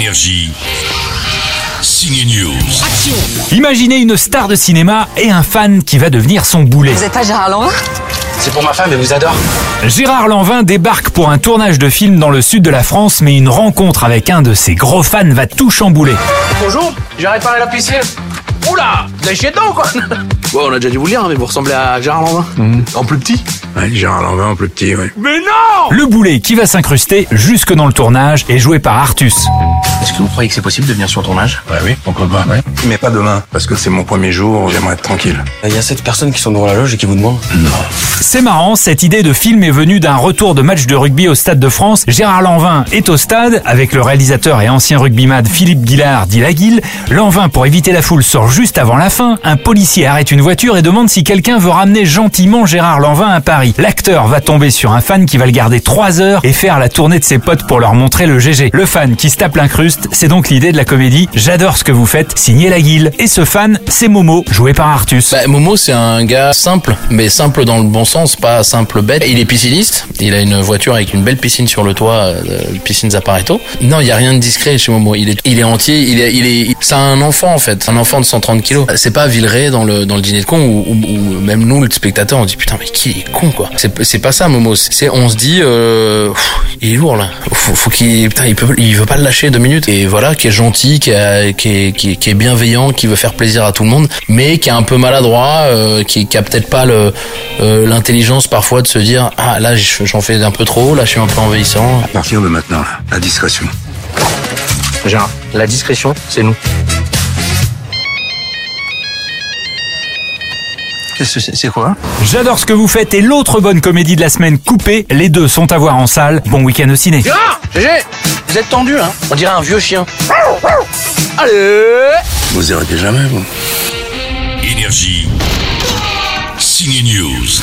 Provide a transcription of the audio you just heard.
Énergie. Signe News. Imaginez une star de cinéma et un fan qui va devenir son boulet. Vous êtes pas Gérard Lanvin? C'est pour ma femme, elle vous adore. Gérard Lanvin débarque pour un tournage de film dans le sud de la France, mais une rencontre avec un de ses gros fans va tout chambouler. Bonjour, j'arrête pas à la piscine. Oula, vous avez chié dedans quoi Bon, on a déjà dû vous le dire, hein, mais vous ressemblez à Gérard Lanvin. En plus petit Ouais, Gérard Lanvin en plus petit, ouais. Mais non Le boulet qui va s'incruster jusque dans le tournage est joué par Artus. Vous croyez que c'est possible de venir sur tournage? Ouais, oui, pourquoi pas, ouais. Mais pas demain, parce que c'est mon premier jour, j'aimerais être tranquille. Il y a sept personnes qui sont devant la loge et qui vous demandent. C'est marrant, cette idée de film est venue d'un retour de match de rugby au Stade de France. Gérard Lanvin est au stade avec le réalisateur et ancien rugbyman Philippe Guillard dit Laguille. Lanvin, pour éviter la foule, sort juste avant la fin. Un policier arrête une voiture et demande si quelqu'un veut ramener gentiment Gérard Lanvin à Paris. L'acteur va tomber sur un fan qui va le garder 3 heures et faire la tournée de ses potes pour leur montrer le GG. Le fan qui se tape l'incruste, c'est donc l'idée de la comédie. J'adore ce que vous faites, signé Laguille. Et ce fan, c'est Momo, joué par Artus. Bah, Momo, c'est un gars simple, mais simple dans le bon sens, pas simple bête. Il est pisciniste, il a une voiture avec une belle piscine sur le toit, euh, piscine Zapparetto. Non, il y a rien de discret chez Momo. Il est, il est entier, il est, il est, c'est un enfant en fait, un enfant de 130 kilos. C'est pas Villeray dans le dans le dîner de con où, où- où même nous, le spectateur, on dit putain mais qui est con quoi. C'est pas ça Momo. C'est on se dit, euh, il est lourd là. Faut, qu'il, putain, il veut pas le lâcher deux minutes. Voilà, qui est gentil, qui, a- qui est, qui, est- qui est bienveillant, qui veut faire plaisir à tout le monde, mais qui est un peu maladroit, euh, qui, qui a peut-être pas euh, l'intelligence parfois de se dire ah là j'en fais un peu trop, là je suis un peu envahissant. À partir de maintenant, la discrétion. Gérard, la discrétion, c'est nous. Qu'est-ce que c'est quoi? J'adore ce que vous faites et l'autre bonne comédie de la semaine coupée, les deux sont à voir en salle. Bon week-end au ciné. Gérard GG Vous êtes tendu, hein On dirait un vieux chien. Allez Vous arrêtez jamais, vous? Énergie. Signe News.